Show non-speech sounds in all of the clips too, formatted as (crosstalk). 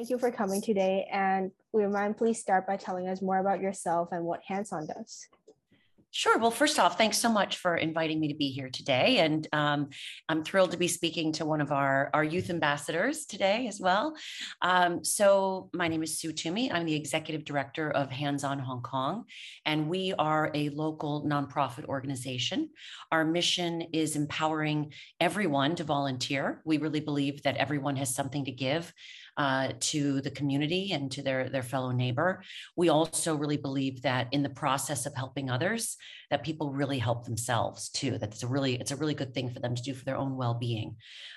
Thank you for coming today. And would you mind please start by telling us more about yourself and what HandsOn does? Sure. Well, first off, thanks so much for inviting me to be here today. And um, I'm thrilled to be speaking to one of our, our youth ambassadors today as well. Um, so, my name is Sue Toomey. I'm the executive director of HandsOn Hong Kong, and we are a local nonprofit organization. Our mission is empowering everyone to volunteer. We really believe that everyone has something to give uh, to the community and to their, their fellow neighbor. We also really believe that in the process of helping others, that people really help themselves too. That's a really, it's a really good thing for them to do for their own well-being.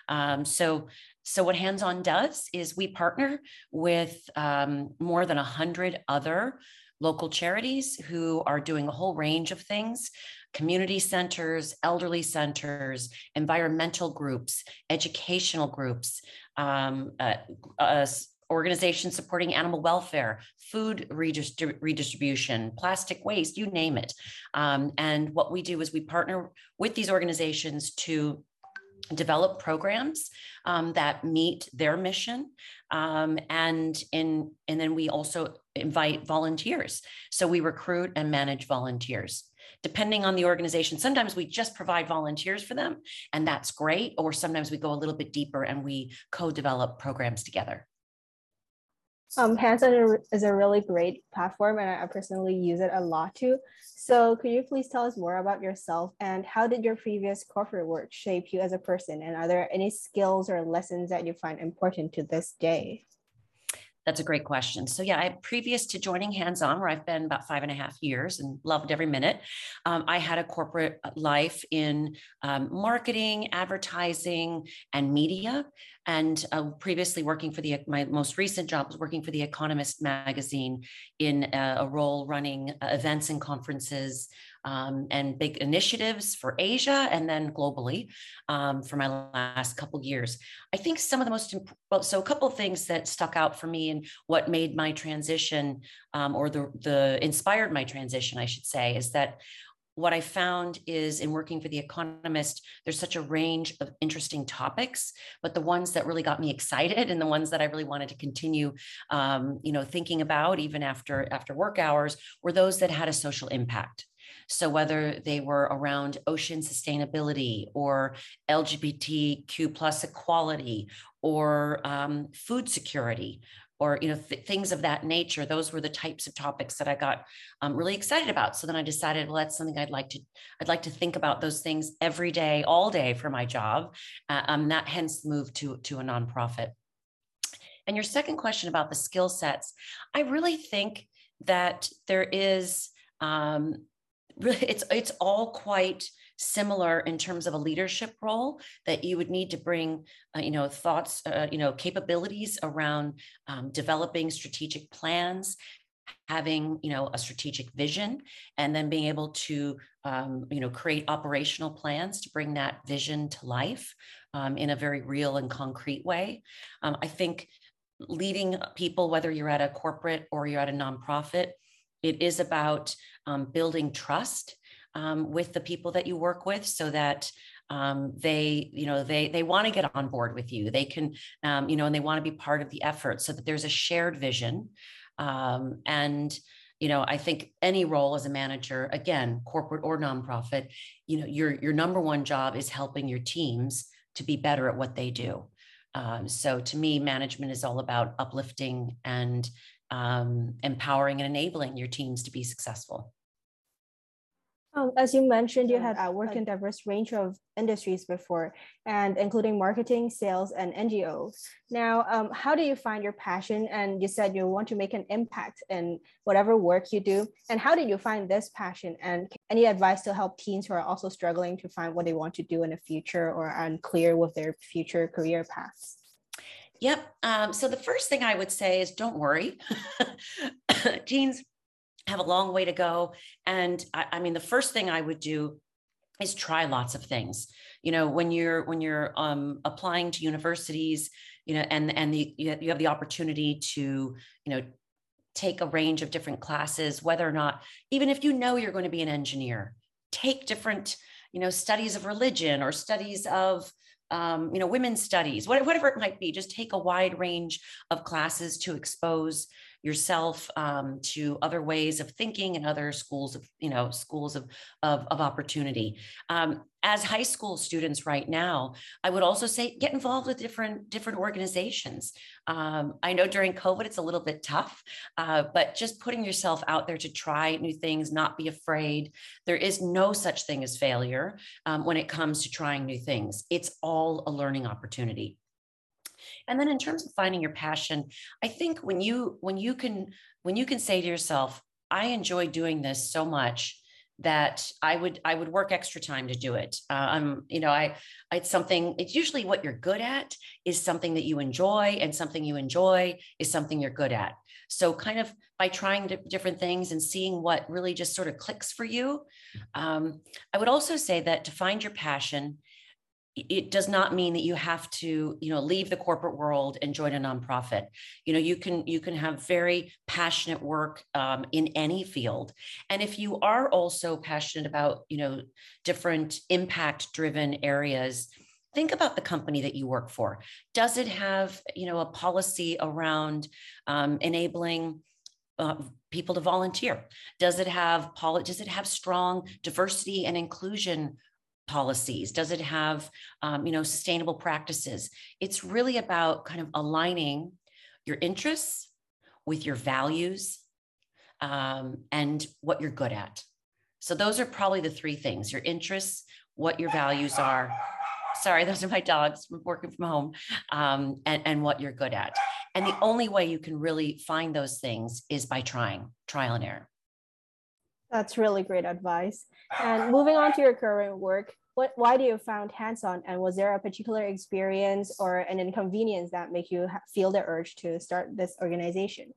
Um, so so what HandsOn does is we partner with um, more than a hundred other local charities who are doing a whole range of things community centers, elderly centers, environmental groups, educational groups, um, uh, uh, organizations supporting animal welfare, food redistri- redistribution, plastic waste, you name it. Um, and what we do is we partner with these organizations to develop programs um, that meet their mission um, and in and then we also invite volunteers so we recruit and manage volunteers depending on the organization. Sometimes we just provide volunteers for them, and that's great. Or sometimes we go a little bit deeper and we co develop programs together. Um, HandsOn is a really great platform, and I personally use it a lot too. So, could you please tell us more about yourself and how did your previous corporate work shape you as a person? And are there any skills or lessons that you find important to this day? That's a great question. So, yeah, I previous to joining HandsOn, where I've been about five and a half years and loved every minute, um, I had a corporate uh, life in um, marketing, advertising, and media. And uh, previously working for the my most recent job was working for the Economist magazine in a, a role running uh, events and conferences um, and big initiatives for Asia and then globally um, for my last couple years. I think some of the most well, so a couple of things that stuck out for me and what made my transition um, or the the inspired my transition, I should say, is that what I found is in working for The Economist, there's such a range of interesting topics, but the ones that really got me excited (laughs) and the ones that I really wanted to continue, um, you know, thinking about even after after work hours were those that had a social impact. So whether they were around ocean sustainability or LGBTQ plus equality or um, food security or you know th- things of that nature those were the types of topics that i got um, really excited about. So then i decided well that's something i'd like to i'd like to think about those things every day all day for my job uh, um, that hence moved to to a nonprofit. And your second question about the skill sets i really think that there is um, it's it's all quite similar in terms of a leadership role that you would need to bring uh, you know thoughts uh, you know capabilities around um, developing strategic plans having you know a strategic vision and then being able to um, you know create operational plans to bring that vision to life um, in a very real and concrete way. Um, i think leading people whether you're at a corporate or you're at a nonprofit it is about um, building trust um, with the people that you work with so that um, they you know they they want to get on board with you. They can um, you know and they want to be part of the effort so that there's a shared vision. Um, and you know i think any role as a manager again corporate or nonprofit you know your your number one job is helping your teams to be better at what they do. Um, so to me management is all about uplifting and um, empowering and enabling your teams to be successful. Um, as you mentioned, you had uh, worked in diverse range of industries before, and including marketing, sales, and NGOs. Now, um, how do you find your passion? And you said you want to make an impact in whatever work you do. And how did you find this passion? And any advice to help teens who are also struggling to find what they want to do in the future or unclear with their future career paths? Yep. Um, so the first thing I would say is don't worry. (laughs) Teens have a long way to go. And I, I, mean, the first thing I would do is try lots of things. You know, when you're when you're um, applying to universities, you know, and and the, you have the opportunity to, you know, take a range of different classes, whether or not, even if you know you're going to be an engineer, take different, you know, studies of religion or studies of um, you know, women's studies, whatever it might be. Just take a wide range of classes to expose yourself um, to other ways of thinking and other schools of you know schools of of, of opportunity. Um, as high school students right now i would also say get involved with different different organizations. Um, i know during covid it's a little bit tough uh, but just putting yourself out there to try new things not be afraid. There is no such thing as failure um, when it comes to trying new things. It's all a learning opportunity and then in terms of finding your passion, I think when you when you can when you can say to yourself, I enjoy doing this so much that I would I would work extra time to do it. Uh, I'm you know I it's something it's usually what you're good at is something that you enjoy and something you enjoy is something you're good at. So kind of by trying different things and seeing what really just sort of clicks for you. Um, I would also say that to find your passion, it does not mean that you have to you know leave the corporate world and join a nonprofit. You know you can you can have very passionate work um, in any field. And if you are also passionate about you know different impact driven areas think about the company that you work for. Does it have you know a policy around um, enabling uh, people to volunteer? Does it have poli- does it have strong diversity and inclusion policies? Does it have, um, you know, sustainable practices? It's really about kind of aligning your interests with your values um, and what you're good at. So those are probably the three things: your interests, what your values are. Sorry, those are my dogs from working from home, um, and, and what you're good at. And the only way you can really find those things is by trying, trial and error. That's really great advice. (sighs) And moving on to your current work, what why do you found HandsOn and was there a particular experience or an inconvenience that make you feel the urge to start this organization?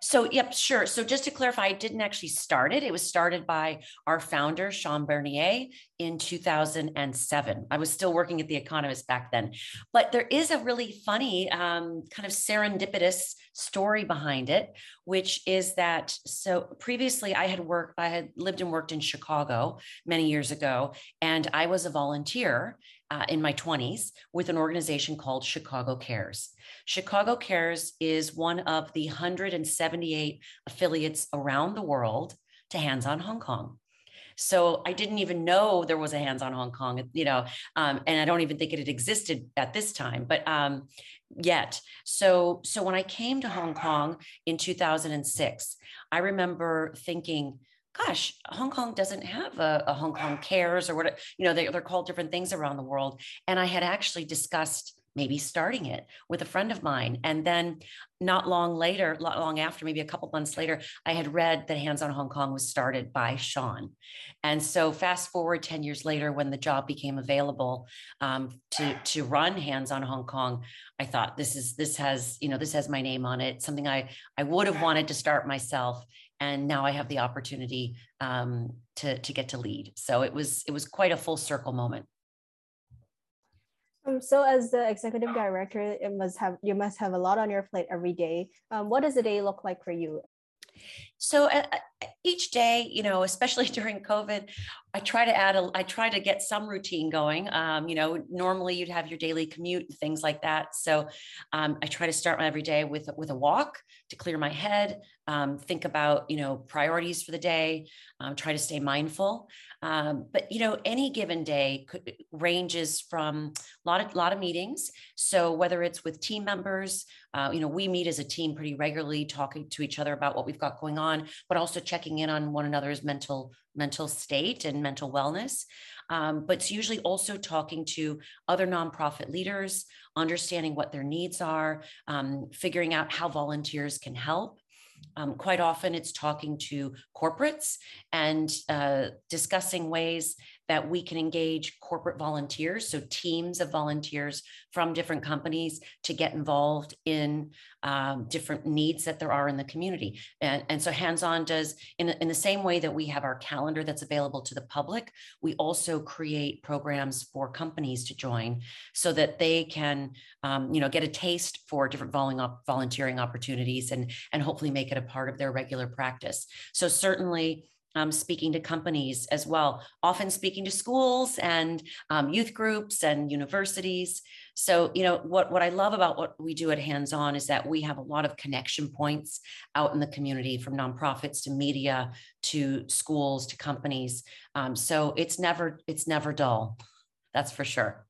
So, yep, sure. So, just to clarify, I didn't actually start it. It was started by our founder, Sean Bernier, in 2007. I was still working at The Economist back then. But there is a really funny, um, kind of serendipitous story behind it, which is that so previously I had worked, I had lived and worked in Chicago many years ago, and I was a volunteer uh, in my 20s with an organization called Chicago Cares. Chicago Cares is one of the 178 affiliates around the world to HandsOn Hong Kong. So I didn't even know there was a HandsOn Hong Kong, you know, um, and I don't even think it had existed at this time, but um, yet. So so when I came to Hong Kong in 2006, I remember thinking, gosh, Hong Kong doesn't have a, a Hong Kong Cares or what, you know, they, they're called different things around the world. And I had actually discussed maybe starting it with a friend of mine. And then not long later, not long after, maybe a couple months later, I had read that HandsOn Hong Kong was started by Sean. And so fast forward 10 years later, when the job became available um, to, to run HandsOn Hong Kong, I thought this is, this has, you know, this has my name on it, something I, I would have wanted to start myself and now I have the opportunity um, to to get to lead. So it was it was quite a full circle moment. Um, so as the executive director, it must have you must have a lot on your plate every day. Um, what does a day look like for you? So uh, uh each day, you know, especially (laughs) during COVID, I try to add a, I try to get some routine going. Um, you know, normally you'd have your daily commute, and things like that. So um, I try to start my every day with with a walk to clear my head, um, think about you know priorities for the day, um, try to stay mindful. Um, but you know, any given day could, ranges from a lot of lot of meetings. So whether it's with team members, uh, you know, we meet as a team pretty regularly, talking to each other about what we've got going on, but also checking in on one another's mental mental state and mental wellness. Um, but it's usually also talking to other nonprofit leaders, understanding what their needs are, um, figuring out how volunteers can help. Um, quite often, it's talking to corporates and uh, discussing ways that we can engage corporate volunteers, so teams of volunteers from different companies to get involved in um, different needs that there are in the community. And, and so HandsOn does, in, in the same way that we have our calendar that's available to the public, we also create programs for companies to join so that they can, um, you know, get a taste for different volunteering opportunities and, and hopefully make it a part of their regular practice. So certainly, um, speaking to companies as well, often speaking to schools and um, youth groups and universities. So, you know, what, what I love about what we do at HandsOn is that we have a lot of connection points out in the community from nonprofits to media to schools to companies. Um, so it's never, it's never dull. That's for sure.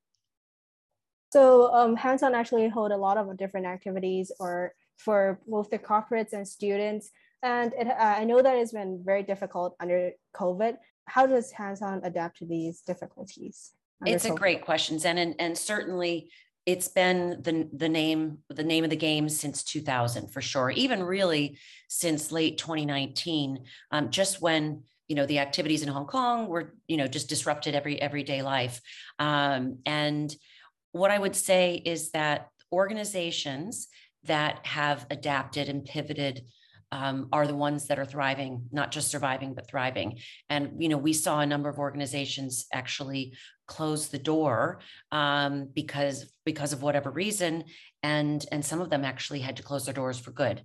So um, HandsOn actually hold a lot of different activities or for both the corporates and students. And it, uh, I know that it's been very difficult under COVID. How does HandsOn adapt to these difficulties? It's COVID? a great question, Zen, and, and certainly it's been the, the name the name of the game since 2000 for sure even really since late 2019 um, just when you know the activities in hong kong were you know just disrupted every everyday life um, and what i would say is that organizations that have adapted and pivoted um, are the ones that are thriving, not just surviving, but thriving. And, you know, we saw a number of organizations actually close the door um, because because of whatever reason and and some of them actually had to close their doors for good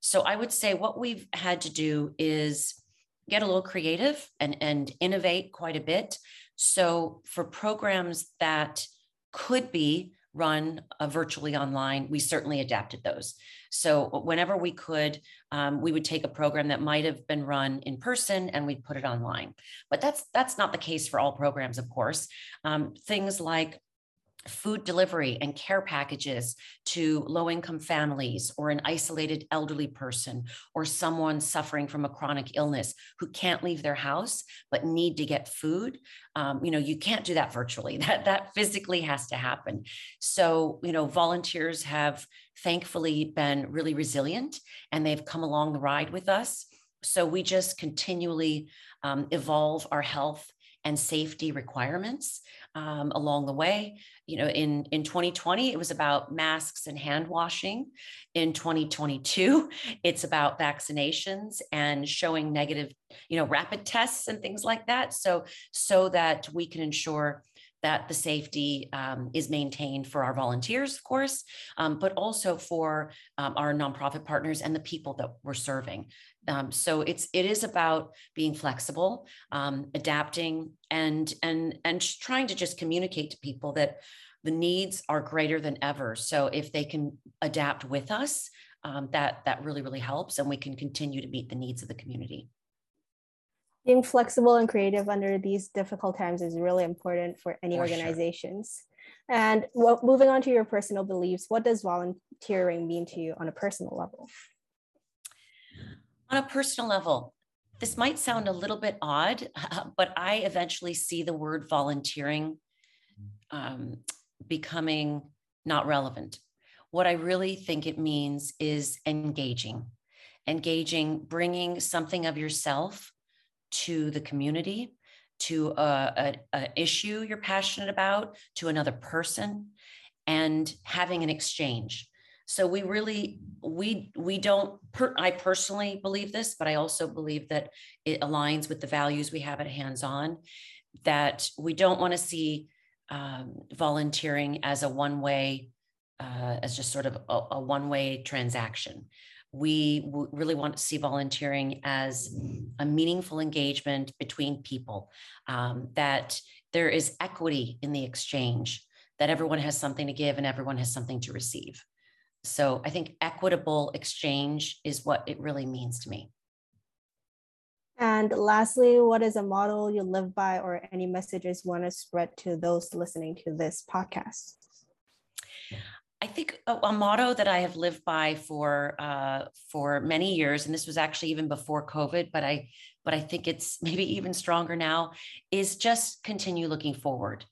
so i would say what we've had to do is get a little creative and and innovate quite a bit so for programs that could be run uh, virtually online, we certainly adapted those. So whenever we could, um, we would take a program that might have been run in person and we'd put it online. But that's that's not the case for all programs, of course. Um, things like food delivery and care packages to low income families or an isolated elderly person or someone suffering from a chronic illness who can't leave their house but need to get food um, you know you can't do that virtually. (laughs) That that physically has to happen. So you know volunteers have thankfully been really resilient and they've come along the ride with us. So we just continually um, evolve our health and safety requirements um, along the way. You know, in in 2020, it was about masks and hand washing. In 2022, it's about vaccinations and showing negative, you know, rapid tests and things like that. So so that we can ensure that the safety um, is maintained for our volunteers, of course, um, but also for um, our nonprofit partners and the people that we're serving. Um, so it's it is about being flexible, um, adapting, and and and trying to just communicate to people that the needs are greater than ever. So if they can adapt with us, um, that that really really helps, and we can continue to meet the needs of the community. Being flexible and creative under these difficult times is really important for any for organizations. Sure. And well, moving on to your personal beliefs, what does volunteering mean to you on a personal level? On a personal level, this might sound a little bit odd, (laughs) but I eventually see the word volunteering um, becoming not relevant. What I really think it means is engaging, engaging, bringing something of yourself to the community, to a, issue you're passionate about, to another person, and having an exchange. So we really we we don't per, I personally believe this, but I also believe that it aligns with the values we have at HandsOn. That we don't want to see um, volunteering as a one way, uh, as just sort of a, a one way transaction. We w- really want to see volunteering as a meaningful engagement between people. Um, that there is equity in the exchange. That everyone has something to give and everyone has something to receive. So I think equitable exchange is what it really means to me. And lastly, what is a model you live by or any messages you want to spread to those listening to this podcast? I think a, a motto that I have lived by for uh, for many years, and this was actually even before COVID, but I but I think it's (laughs) maybe even stronger now, is just continue looking forward,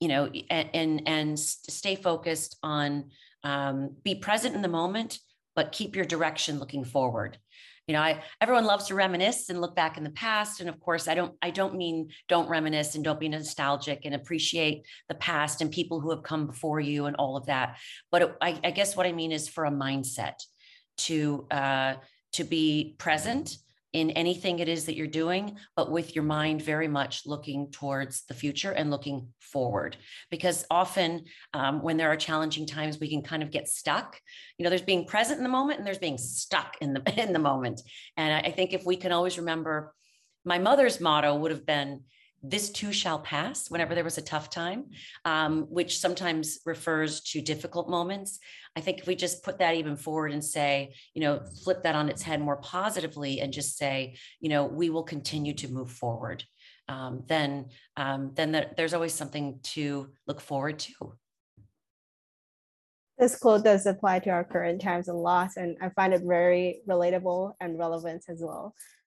you know, and and, and stay focused on um, be present in the moment, but keep your direction looking forward. You know, I everyone loves to reminisce and look back in the past. And of course, I don't I don't mean don't reminisce and don't be nostalgic and appreciate the past and people who have come before you and all of that. But it, I, I guess what I mean is for a mindset to uh, to be present in anything it is that you're doing, but with your mind very much looking towards the future and looking forward. Because often um, when there are challenging times, we can kind of get stuck. You know, there's being present in the moment and there's being stuck in the (laughs) in the moment. And I think if we can always remember my mother's motto would have been, this too shall pass whenever there was a tough time, um, which sometimes refers to difficult moments. I think if we just put that even forward and say, you know, flip that on its head more positively and just say, you know, we will continue to move forward, um, then um, then the, there's always something to look forward to. This quote does apply to our current times a lot, and I find it very relatable and relevant as well.